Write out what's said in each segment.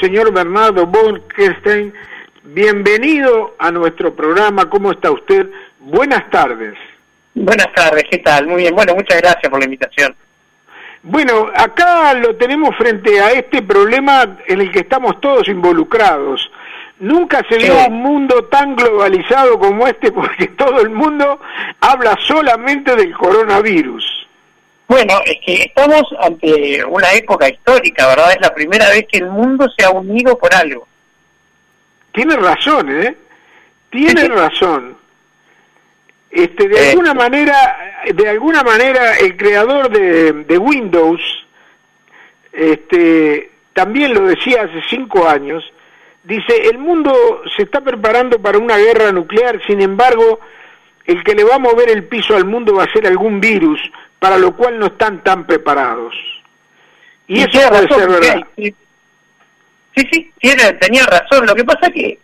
señor Bernardo Bolkestein. Bienvenido a nuestro programa. ¿Cómo está usted? Buenas tardes. Buenas tardes, ¿qué tal? Muy bien. Bueno, muchas gracias por la invitación. Bueno, acá lo tenemos frente a este problema en el que estamos todos involucrados. Nunca se vio un mundo tan globalizado como este porque todo el mundo habla solamente del coronavirus. Bueno, es que estamos ante una época histórica, ¿verdad? Es la primera vez que el mundo se ha unido por algo. Tiene razón, ¿eh? Tiene razón. Este, de eh. alguna manera, de alguna manera, el creador de, de Windows, este, también lo decía hace cinco años, dice, el mundo se está preparando para una guerra nuclear, sin embargo, el que le va a mover el piso al mundo va a ser algún virus, para lo cual no están tan preparados. Y, eso puede ser verdad. Sí, sí, tiene, tenía razón. Lo que pasa es que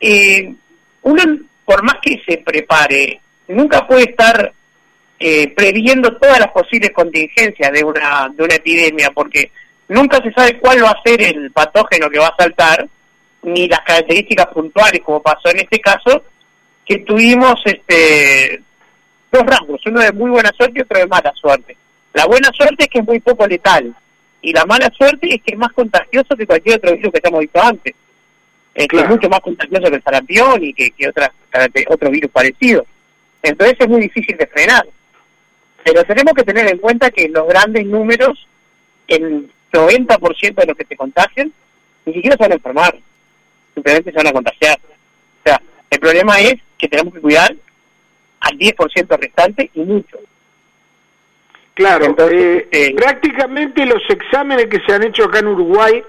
eh, uno, por más que se prepare, nunca puede estar eh, previendo todas las posibles contingencias de una, de una epidemia, porque nunca se sabe cuál va a ser el patógeno que va a saltar, ni las características puntuales, como pasó en este caso, que tuvimos este dos rangos, uno de muy buena suerte y otro de mala suerte. La buena suerte es que es muy poco letal, y la mala suerte es que es más contagioso que cualquier otro virus que hemos visto antes. Es que es mucho más contagioso que el sarampión y que, que otras, otro virus parecido. Entonces es muy difícil de frenar. Pero tenemos que tener en cuenta que los grandes números, el 90% de los que se contagian, ni siquiera se van a enfermar, simplemente se van a contagiar. O sea, el problema es que tenemos que cuidar al 10% restante y mucho. Claro, Entonces, eh, eh, prácticamente los exámenes que se han hecho acá en Uruguay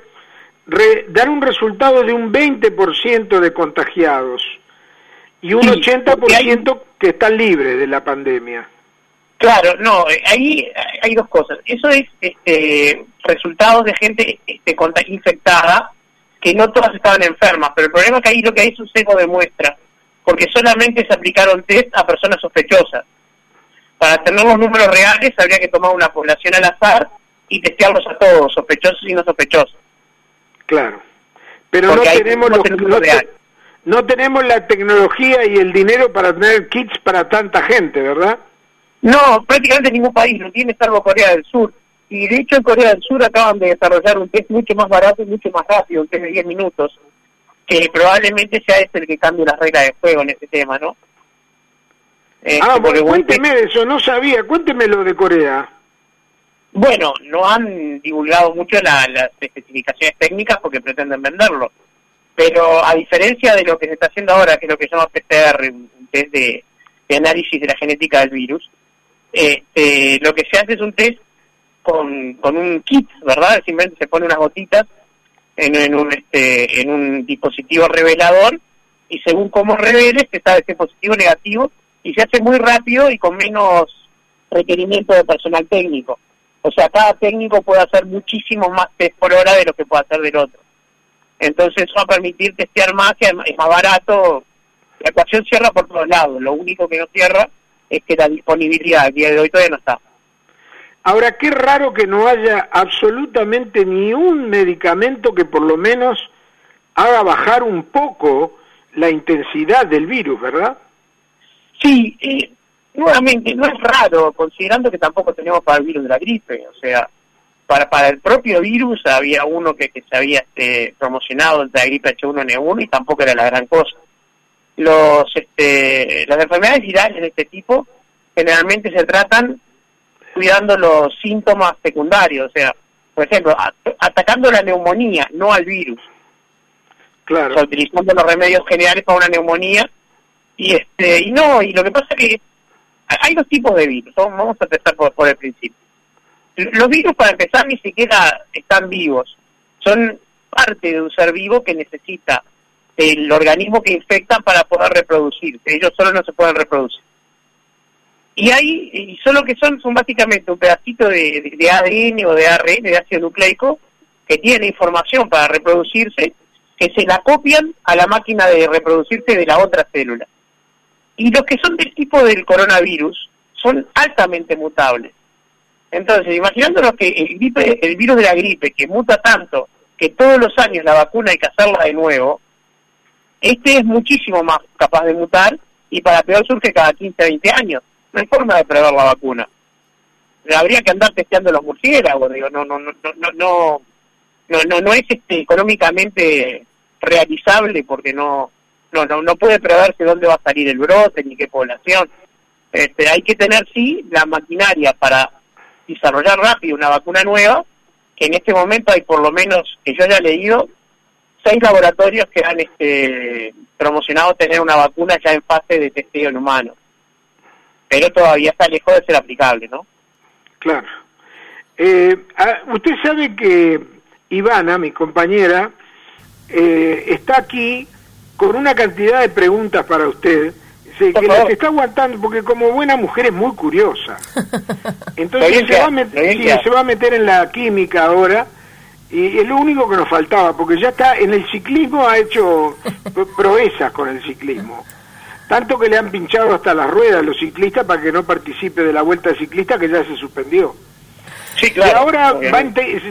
dan un resultado de un 20% de contagiados y un 80% que están libres de la pandemia. Claro, no, eh, ahí hay dos cosas. Eso es este, resultados de gente este, infectada, que no todas estaban enfermas, pero el problema es que ahí lo que hay es un seco de muestra, porque solamente se aplicaron test a personas sospechosas. Para tener los números reales habría que tomar una población al azar y testearlos a todos, sospechosos y no sospechosos. Claro, pero no tenemos los, no tenemos la tecnología y el dinero para tener kits para tanta gente, ¿verdad? No, prácticamente ningún país lo tiene, salvo Corea del Sur. Y de hecho en Corea del Sur acaban de desarrollar un test mucho más barato y mucho más rápido, un test de 10 minutos, que probablemente sea este el que cambie las reglas de juego en este tema, ¿no? ah, este, bueno, cuénteme de eso, no sabía, cuénteme lo de Corea. Bueno, no han divulgado mucho las especificaciones técnicas porque pretenden venderlo pero a diferencia de lo que se está haciendo ahora, que es lo que se llama PCR, un test de, análisis de la genética del virus, este, lo que se hace es un test con, con un kit, ¿verdad? Simplemente se pone unas gotitas en, un, este, en un dispositivo revelador y según cómo revele, se sabe si es positivo o negativo y se hace muy rápido y con menos requerimiento de personal técnico. O sea, cada técnico puede hacer muchísimo más test por hora de lo que puede hacer del otro. Entonces eso va a permitir testear más, que es más barato. La ecuación cierra por todos lados. Lo único que no cierra es que la disponibilidad al día de hoy todavía no está. Ahora, qué raro que no haya absolutamente ni un medicamento que por lo menos haga bajar un poco la intensidad del virus, ¿verdad? Sí, eh, nuevamente, no es raro, considerando que tampoco tenemos para el virus de la gripe. O sea, para, para el propio virus había uno que, que se había este, promocionado de la gripe H1N1 y tampoco era la gran cosa. Los, este, las enfermedades virales de este tipo generalmente se tratan cuidando los síntomas secundarios, o sea, por ejemplo, atacando la neumonía, no al virus. Claro. O sea, utilizando los remedios generales para una neumonía. Y este y no, y lo que pasa es que hay dos tipos de virus, vamos a empezar por el principio los virus, para empezar, ni siquiera están vivos. Son parte de un ser vivo que necesita el organismo que infectan para poder reproducirse. Ellos solo no se pueden reproducir. Y hay, y solo que son, son básicamente un pedacito de, de, ADN o de ARN, de ácido nucleico, que tiene información para reproducirse, que se la copian a la máquina de reproducirse de la otra célula. Y los que son del tipo del coronavirus son altamente mutables. Entonces, imaginándonos que el, el virus de la gripe, que muta tanto, que todos los años la vacuna hay que hacerla de nuevo, este es muchísimo más capaz de mutar y para peor surge cada 15, 20 años. No hay forma de prever la vacuna. Habría que andar testeando los murciélagos, digo, no, no, no, no, no, no, no, no es este, económicamente realizable porque no, no, no, no puede preverse dónde va a salir el brote ni qué población. Este, hay que tener sí la maquinaria para desarrollar rápido una vacuna nueva, que en este momento hay por lo menos, que yo haya leído, seis laboratorios que han este, promocionado tener una vacuna ya en fase de testeo en humanos. Pero todavía está lejos de ser aplicable, ¿no? Claro. Eh, ah, usted sabe que Ivana, mi compañera, eh, está aquí con una cantidad de preguntas para usted que las está aguantando porque como buena mujer es muy curiosa. Entonces se va, a meter, se va a meter en la química ahora y es lo único que nos faltaba porque ya está en el ciclismo ha hecho proezas con el ciclismo. Tanto que le han pinchado hasta las ruedas a los ciclistas para que no participe de la vuelta ciclista que ya se suspendió. Sí, claro. Y ahora, va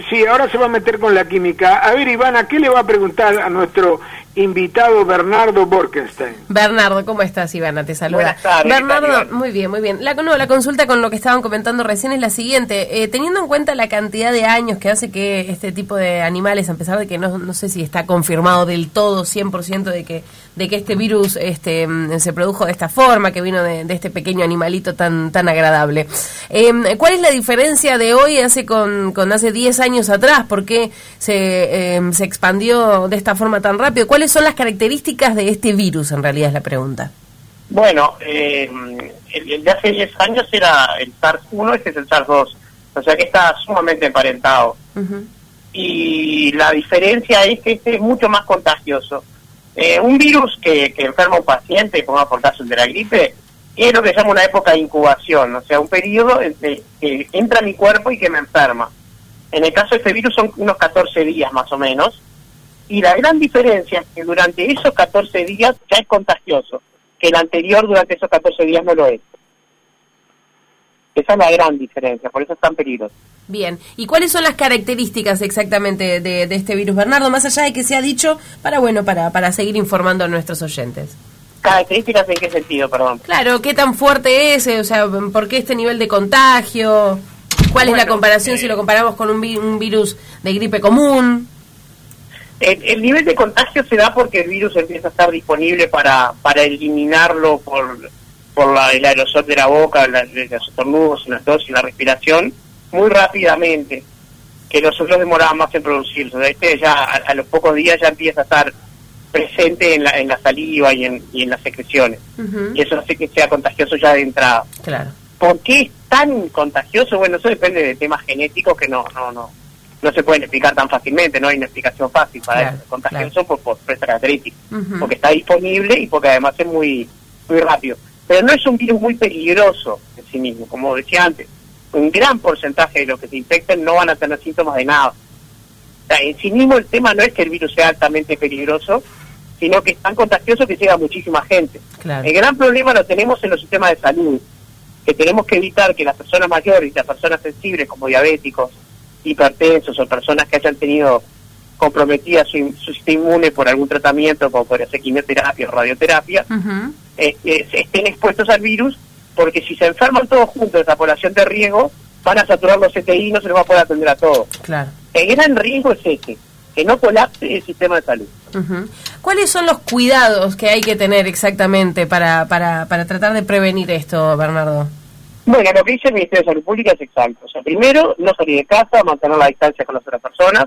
sí, ahora se va a meter con la química. A ver, Ivana, ¿qué le va a preguntar a nuestro invitado Bernardo Borkenstein? Bernardo, ¿cómo estás, Ivana? Te saluda. Bernardo, muy bien, muy bien. La, no, la consulta con lo que estaban comentando recién es la siguiente. Eh, teniendo en cuenta la cantidad de años que hace que este tipo de animales, a pesar de que no, no sé si está confirmado del todo, 100% de que de que este virus este, mm, se produjo de esta forma, que vino de, este pequeño animalito tan, tan agradable. Em, ¿Cuál es la diferencia de hoy hace con, con hace 10 años atrás? ¿Por qué se, em, se expandió de esta forma tan rápido? ¿Cuáles son las características de este virus, en realidad es la pregunta? Bueno, eh, el, de hace 10 años era el SARS-1, este es el SARS-2, o sea que está sumamente emparentado. Y la diferencia es que este es mucho más contagioso. Eh, un virus que, que enferma a un paciente, como por caso el de la gripe, es lo que se llama una época de incubación, o sea, un periodo que entra a mi cuerpo y que me enferma. En el caso de este virus son unos 14 días más o menos, y la gran diferencia es que durante esos 14 días ya es contagioso, que el anterior durante esos 14 días no lo es. Esa es la gran diferencia, por eso es tan peligroso. Bien, ¿y cuáles son las características exactamente de, este virus, Bernardo? Más allá de que se ha dicho, para bueno, para, para seguir informando a nuestros oyentes. ¿Características en qué sentido, perdón? Claro, ¿qué tan fuerte es? O sea, ¿por qué este nivel de contagio? ¿Cuál es la comparación si lo comparamos con un, virus de gripe común? El, nivel de contagio se da porque el virus empieza a estar disponible para, para eliminarlo por, por la, el aerosol de la boca, los estornudos, la tos y la respiración muy rápidamente, que nosotros demoramos más en producirse. este ya a, los pocos días ya empieza a estar presente en la, en la saliva y en, y en las secreciones. Y eso hace que sea contagioso ya de entrada. Claro. ¿Por qué es tan contagioso? Bueno, eso depende de temas genéticos que no no no no se pueden explicar tan fácilmente, no hay una explicación fácil para eso. Contagioso por, por, esta característica, porque está disponible y porque además es muy, muy rápido. Pero no es un virus muy peligroso en sí mismo, como decía antes un gran porcentaje de los que se infecten no van a tener síntomas de nada. O sea, en sí mismo el tema no es que el virus sea altamente peligroso, sino que es tan contagioso que llega a muchísima gente. El gran problema lo tenemos en los sistemas de salud, que tenemos que evitar que las personas mayores y las personas sensibles como diabéticos, hipertensos o personas que hayan tenido comprometida su, sistema inmune por algún tratamiento, como por hacer quimioterapia o radioterapia, eh, eh, estén expuestos al virus porque si se enferman todos juntos esa población de riesgo, van a saturar los CTI y no se les va a poder atender a todos. Claro. El gran riesgo es ese, que no colapse el sistema de salud. ¿Cuáles son los cuidados que hay que tener exactamente para, para, para tratar de prevenir esto, Bernardo? Bueno, lo que dice el Ministerio de Salud Pública es exacto. O sea, primero, no salir de casa, mantener la distancia con las otras personas,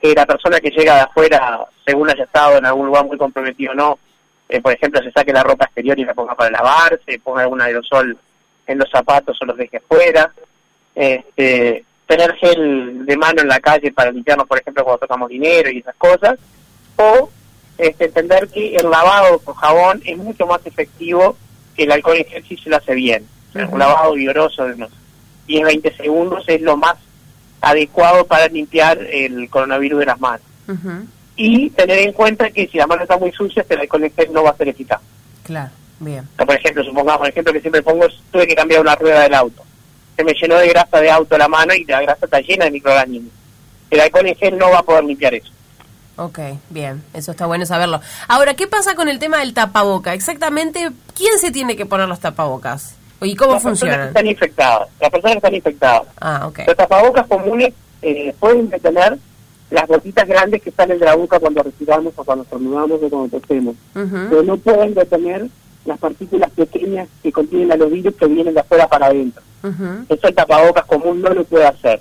que la persona que llega de afuera, según haya estado en algún lugar muy comprometido o no, eh, por ejemplo, se saque la ropa exterior y la ponga para lavarse, ponga algún aerosol en los zapatos o los deje fuera, este, tener gel de mano en la calle para limpiarnos, por ejemplo, cuando tocamos dinero y esas cosas, o este, entender que el lavado con jabón es mucho más efectivo que el alcohol en gel si se lo hace bien. Un lavado vigoroso de unos 10-20 segundos es lo más adecuado para limpiar el coronavirus de las manos y tener en cuenta que si la mano está muy sucia, el alcohol en gel no va a ser eficaz. Claro, bien. por ejemplo, supongamos, el ejemplo que siempre pongo tuve que cambiar una rueda del auto. Se me llenó de grasa de auto la mano y la grasa está llena de microorganismos. el alcohol en gel no va a poder limpiar eso. Ok, bien, eso está bueno saberlo. Ahora, ¿qué pasa con el tema del tapaboca? Exactamente, ¿quién se tiene que poner los tapabocas? ¿Y cómo? Las están infectadas, las personas que están infectadas. Ah. Los tapabocas comunes eh, pueden detener las gotitas grandes que salen de la boca cuando respiramos o cuando estornudamos o cuando tosemos. Pero no pueden detener las partículas pequeñas que contienen a los virus que vienen de afuera para adentro. Eso el tapabocas común no lo puede hacer.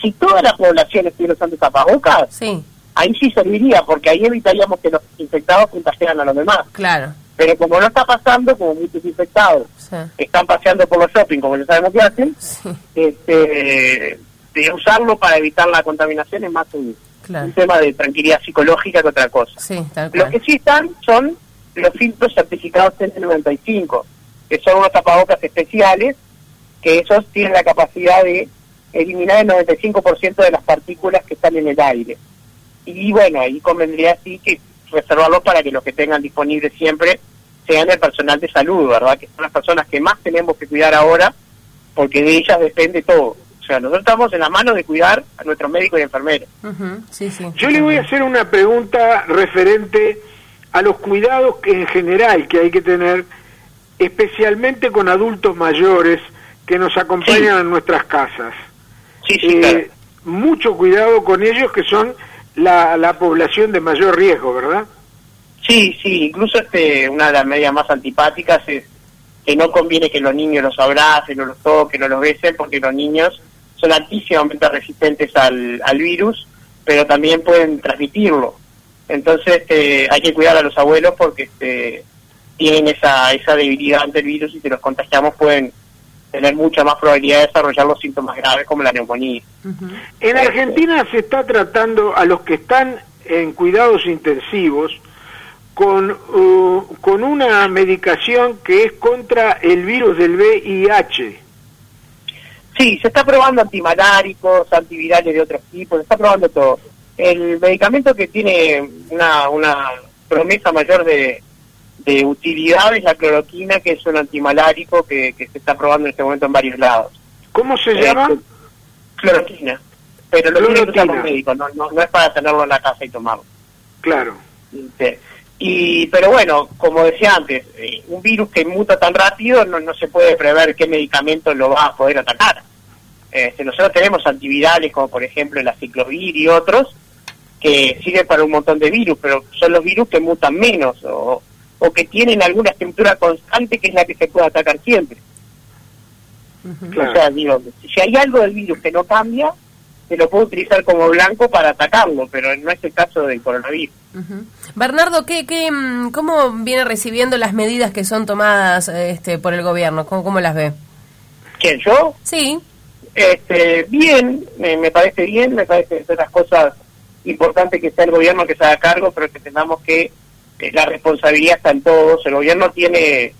Si toda la población estuviera usando tapabocas, sí ahí sí serviría, porque ahí evitaríamos que los infectados contagiaran a los demás. Claro. Pero como no está pasando, como muchos infectados están paseando por los shopping, como ya sabemos que hacen, este, de usarlo para evitar la contaminación es más un, tema de tranquilidad psicológica que otra cosa. Sí, Los que sí están son los filtros certificados N95, que son unos tapabocas especiales, que esos tienen la capacidad de eliminar el 95% de las partículas que están en el aire. Y bueno, ahí convendría así que reservarlo para que los que tengan disponibles siempre sean el personal de salud, ¿verdad? Que son las personas que más tenemos que cuidar ahora, porque de ellas depende todo. O sea, nosotros estamos en la mano de cuidar a nuestros médicos y enfermeros. Yo le voy a hacer una pregunta referente a los cuidados que en general que hay que tener, especialmente con adultos mayores que nos acompañan en nuestras casas. Sí, sí, eh, Mucho cuidado con ellos que son la, la población de mayor riesgo, ¿verdad? Sí, sí, incluso este, una de las medidas más antipáticas es que no conviene que los niños los abracen o los toquen o los besen porque los niños son altísimamente resistentes al, al virus, pero también pueden transmitirlo. Entonces este, hay que cuidar a los abuelos porque este, tienen esa, esa debilidad ante el virus y si los contagiamos pueden tener mucha más probabilidad de desarrollar los síntomas graves como la neumonía. En Argentina se está tratando a los que están en cuidados intensivos con, uh, con una medicación que es contra el virus del VIH. Sí, se está probando antimaláricos, antivirales de otros tipos, se está probando todo. El medicamento que tiene una, una promesa mayor de, de utilidad es la cloroquina, que es un antimalárico que, se está probando en este momento en varios lados. ¿Cómo se llama? Este, cloroquina. Pero lo tiene que usar un médico, no, no, es para tenerlo en la casa y tomarlo. Claro. Y, pero bueno, como decía antes, eh, un virus que muta tan rápido no, no se puede prever qué medicamento lo va a poder atacar. Este, nosotros tenemos antivirales como por ejemplo el aciclovir y otros que sirven para un montón de virus, pero son los virus que mutan menos o, o que tienen alguna estructura constante que es la que se puede atacar siempre. O sea, digo, si hay algo del virus que no cambia, se lo puede utilizar como blanco para atacarlo, pero no es el caso del coronavirus. Bernardo, ¿qué, qué, mm, ¿cómo viene recibiendo las medidas que son tomadas este, por el gobierno? ¿Cómo, cómo las ve? ¿Quién, yo? Sí. Este, bien, me, parece bien, me parece que son las cosas importantes que sea el gobierno que se haga cargo, pero que tengamos que la responsabilidad está en todos, el gobierno tiene,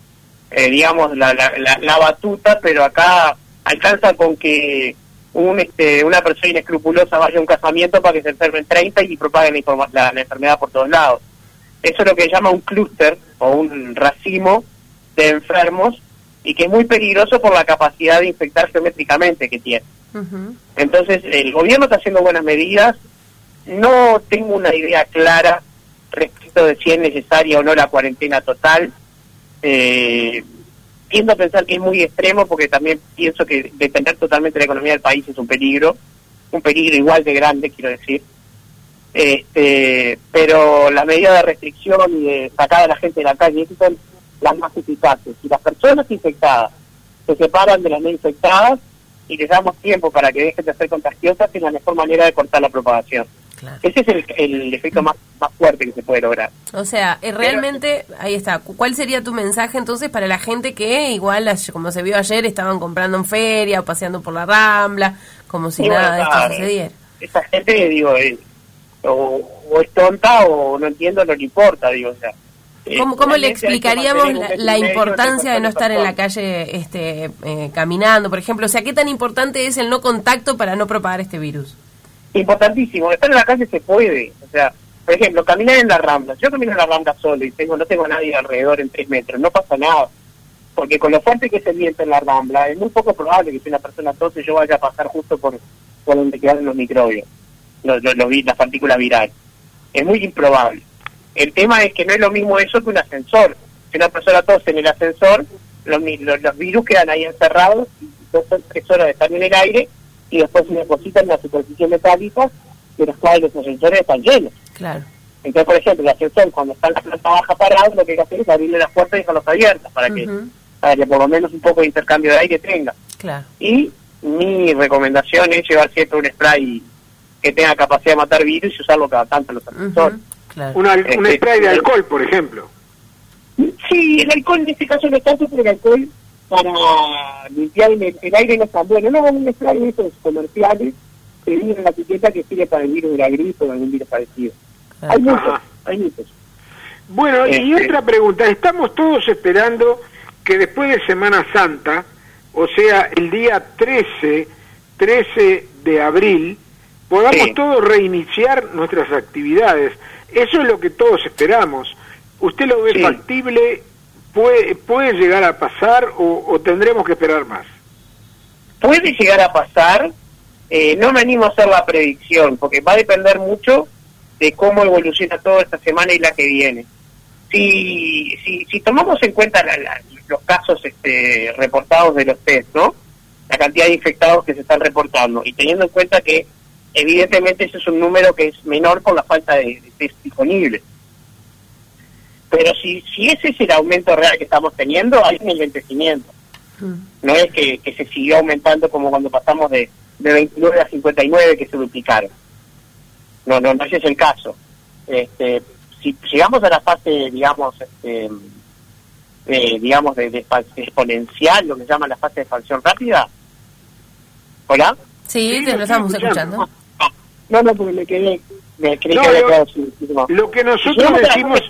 eh, digamos, la, la, batuta, pero acá alcanza con que un, este, una persona inescrupulosa vaya a un casamiento para que se enfermen 30 y propaguen la, la, enfermedad por todos lados. Eso es lo que llama un clúster o un racimo de enfermos y que es muy peligroso por la capacidad de infectar geométricamente que tiene. Entonces, el gobierno está haciendo buenas medidas. No tengo una idea clara respecto de si es necesaria o no la cuarentena total. Eh, tiendo a pensar que es muy extremo porque también pienso que depender totalmente de la economía del país es un peligro, un peligro igual de grande, quiero decir. Este, pero la medida de restricción y de sacar a la gente de la calle, son las más eficaces. Si las personas infectadas se separan de las no infectadas y les damos tiempo para que dejen de ser contagiosas, es la mejor manera de cortar la propagación. Ese es el, efecto más, más fuerte que se puede lograr. O sea, eh, realmente, ahí está. ¿Cuál sería tu mensaje entonces para la gente que igual, como se vio ayer, estaban comprando en feria o paseando por la Rambla, como si nada de esto sucediera? Esa gente, digo, eh, o, es tonta o no entiendo, no le importa, digo, o sea. Eh, ¿Cómo, cómo le explicaríamos la, importancia de no estar en la calle este, caminando, por ejemplo? O sea, ¿qué tan importante es el no contacto para no propagar este virus? Importantísimo. Estar en la calle se puede. O sea, por ejemplo, caminar en la rambla. Yo camino en la rambla solo y tengo no tengo nadie alrededor en tres metros. No pasa nada. Porque con lo fuerte que es el viento en la rambla, es muy poco probable que si una persona tose yo vaya a pasar justo por, por donde quedan los microbios. los, las partículas virales. Es muy improbable. El tema es que no es lo mismo eso que un ascensor. Si una persona tose en el ascensor, los, los, virus quedan ahí encerrados, dos o tres horas están en el aire y después se depositan en la superficie metálica de los cuales los ascensores están llenos. Claro. Entonces, por ejemplo, el ascensor cuando está en la planta baja parado, lo que hay que hacer es abrirle las puertas y dejarlas abiertas para que para que por lo menos un poco de intercambio de aire tenga. Claro. Y mi recomendación es llevar siempre un spray que tenga capacidad de matar virus y usarlo cada tanto en los ascensores. un este, spray de alcohol, por ejemplo. Sí, el alcohol en este caso no es tanto, pero el alcohol para limpiar el, aire no es tan bueno. No, un spray de esos comerciales que viene en la etiqueta que sirve para el virus de la gripe o algún virus parecido. Hay muchos, hay muchos. Bueno, y este. otra pregunta, estamos todos esperando que después de Semana Santa, o sea, el día 13, 13 de abril, podamos todos reiniciar nuestras actividades. Eso es lo que todos esperamos. ¿Usted lo ve factible? ¿Puede, ¿Puede llegar a pasar o, tendremos que esperar más? Puede llegar a pasar. Eh, no me animo a hacer la predicción, porque va a depender mucho de cómo evoluciona toda esta semana y la que viene. Si, si, si tomamos en cuenta la, los casos este, reportados de los test, ¿no? La cantidad de infectados que se están reportando y teniendo en cuenta que evidentemente ese es un número que es menor por la falta de, test disponibles. Pero si, si ese es el aumento real que estamos teniendo, hay un enlentecimiento. Mm. No es que, se siguió aumentando como cuando pasamos de, de 29 a 59 que se duplicaron. No, no, no ese es el caso. Este, si llegamos a la fase, digamos, este, eh, digamos, de, exponencial, lo que se llama la fase de expansión rápida. ¿Hola? Sí, te lo estamos escuchando. no, no, porque me quedé, me creí que había quedado Lo que nosotros decimos...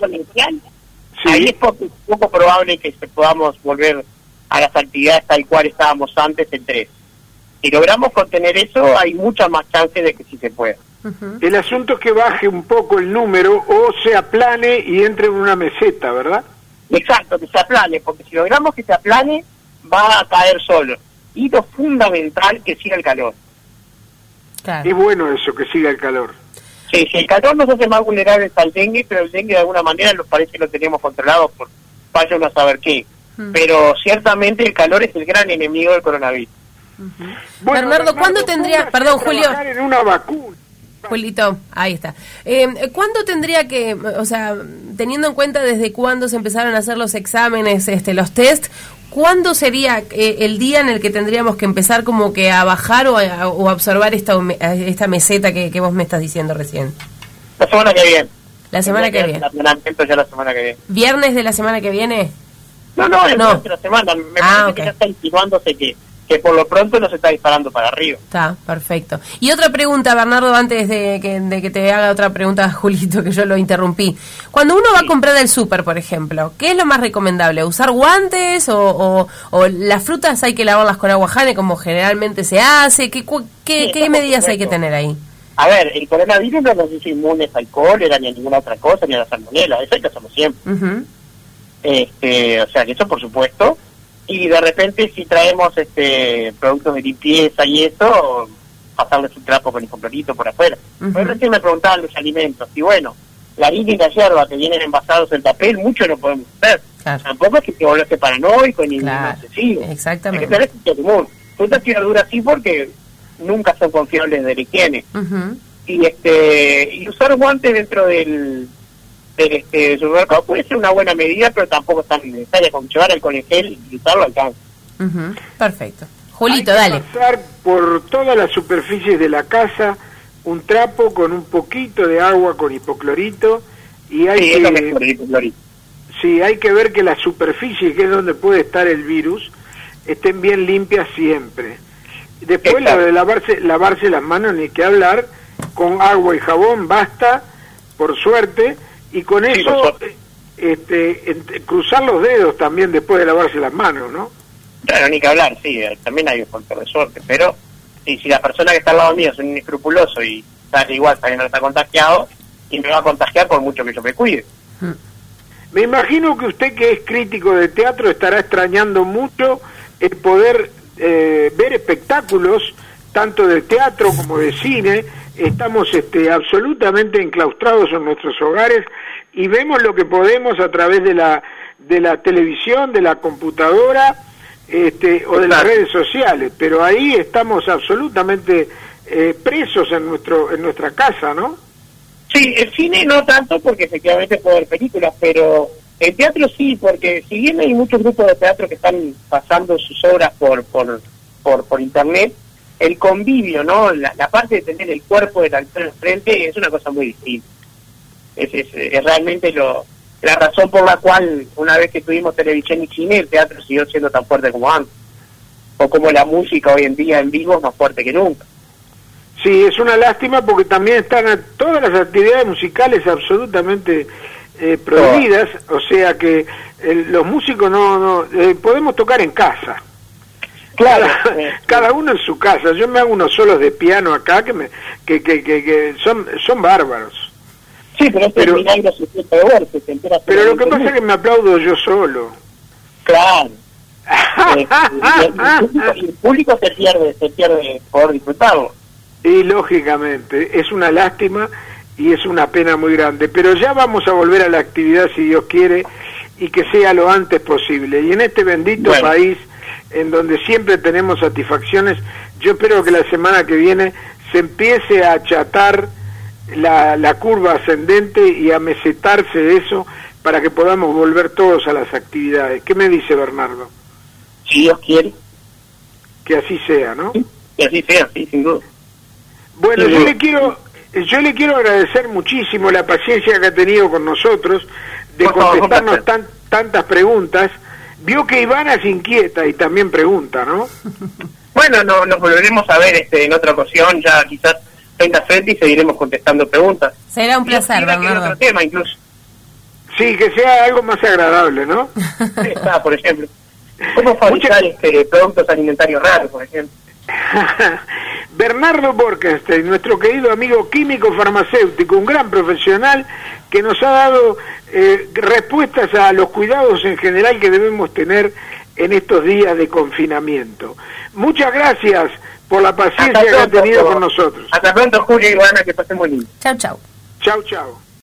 Ahí es poco, poco probable que podamos volver a las actividades tal cual estábamos antes en tres. Si logramos contener eso, hay mucha más chance de que sí se pueda. El asunto es que baje un poco el número o se aplane y entre en una meseta, ¿verdad? Exacto, que se aplane, porque si logramos que se aplane, va a caer solo. Y lo fundamental, que siga el calor. Es bueno eso, que siga el calor. Sí, sí, el calor nos hace más vulnerables al dengue, pero el dengue de alguna manera nos parece que lo tenemos controlado por vaya uno a saber qué. Pero ciertamente el calor es el gran enemigo del coronavirus. Bernardo, ¿cuándo tendría, perdón Julio, en una vacuna? Julito, ahí está. Eh, ¿Cuándo tendría que, o sea, teniendo en cuenta desde cuándo se empezaron a hacer los exámenes, este, los test, ¿cuándo sería eh, el día en el que tendríamos que empezar como que a bajar o a, o observar esta, esta meseta que, que, vos me estás diciendo recién? La semana que viene. La semana que viene. Ya la semana que viene. ¿Viernes de la semana que viene? No, no, el no. de la semana. Me ah, parece que ya está insinuándose que que por lo pronto nos está disparando para arriba. Está, perfecto. Y otra pregunta, Bernardo, antes de que, de que te haga otra pregunta, Julito, que yo lo interrumpí. Cuando uno va a comprar del súper, por ejemplo, ¿qué es lo más recomendable? ¿Usar guantes o, o, las frutas hay que lavarlas con agua jane como generalmente se hace? ¿Qué, qué, medidas hay que tener ahí? A ver, el coronavirus no nos dice inmunes al cólera ni a ninguna otra cosa, ni a la salmonela, eso hay que hacerlo siempre. este, o sea, que eso por supuesto y de repente si traemos este productos de limpieza y eso, pasarles un trapo con el completito por afuera. Uh recién me preguntaban los alimentos, y bueno, la harina y la hierba que vienen envasados en papel, mucho no podemos hacer. Tampoco es que te volvese paranoico ni claro. excesivo. Exactamente. Es que es común. Frutas y verduras sí porque nunca son confiables de la higiene. Y este y usar guantes dentro del este, supermercado puede ser una buena medida, pero tampoco es tan necesaria como llevar el gel y usarlo alcanza. Perfecto. Julito, dale. pasar por todas las superficies de la casa un trapo con un poquito de agua con hipoclorito y hay que sí, hay que ver que las superficies que es donde puede estar el virus estén bien limpias siempre. Después la de lavarse lavarse las manos ni que hablar con agua y jabón basta por suerte y con eso este, cruzar los dedos también después de lavarse las manos, ¿no? Claro, ni que hablar, sí, eh, también hay un factor de suerte, pero si la persona que está al lado mío es un inescrupuloso y sale igual, también no está contagiado, y me va a contagiar por mucho que yo me cuide. Me imagino que usted que es crítico de teatro estará extrañando mucho el poder eh, ver espectáculos, tanto de teatro como de cine, estamos este, absolutamente enclaustrados en nuestros hogares y vemos lo que podemos a través de la, de la televisión, de la computadora este, o de las redes sociales, pero ahí estamos absolutamente eh, presos en, nuestro, en nuestra casa, ¿no? Sí, el cine no tanto porque efectivamente puedo ver películas, pero el teatro sí, porque si bien hay muchos grupos de teatro que están pasando sus obras por, por, por, por internet, el convivio, ¿no? La, parte de tener el cuerpo del actor enfrente es una cosa muy distinta. Es, es, realmente lo, la razón por la cual una vez que tuvimos televisión y cine, el teatro siguió siendo tan fuerte como antes. O como la música hoy en día en vivo es más fuerte que nunca. Sí, es una lástima porque también están todas las actividades musicales absolutamente eh, prohibidas, o sea que los músicos no, no eh, podemos tocar en casa. Claro, cada, uno en su casa. Yo me hago unos solos de piano acá que me, que, que, que, son son bárbaros. Sí, pero, pero, pero lo que pasa es que me aplaudo yo solo. Claro. Eh, el, público, se pierde, se pierde por disfrutarlo. Y lógicamente, es una lástima y es una pena muy grande, pero ya vamos a volver a la actividad si Dios quiere y que sea lo antes posible. Y en este bendito país, en donde siempre tenemos satisfacciones, yo espero que la semana que viene se empiece a achatar la, la curva ascendente y a mesetarse eso para que podamos volver todos a las actividades. ¿Qué me dice Bernardo? Si Dios quiere. Que así sea, ¿no? que así sea, sí, sin duda. Bueno, yo le quiero yo le quiero agradecer muchísimo la paciencia que ha tenido con nosotros de contestarnos tantas preguntas. Vio que Ivana se inquieta y también pregunta, ¿no? Bueno, no, nos volveremos a ver este, en otra ocasión, ya quizás frente a frente y seguiremos contestando preguntas. Será un placer, Bernardo. otro tema incluso. Sí, que sea algo más agradable, ¿no? Está, por ejemplo. ¿Cómo fabricar este, productos alimentarios raros, por ejemplo? Bernardo Borkenstein, nuestro querido amigo químico farmacéutico, un gran profesional que nos ha dado eh, respuestas a los cuidados en general que debemos tener en estos días de confinamiento. Muchas gracias por la paciencia que ha tenido con nosotros. Hasta pronto, Julio y Ivana, que pasen muy lindo. Chao, chao. Chao, chao.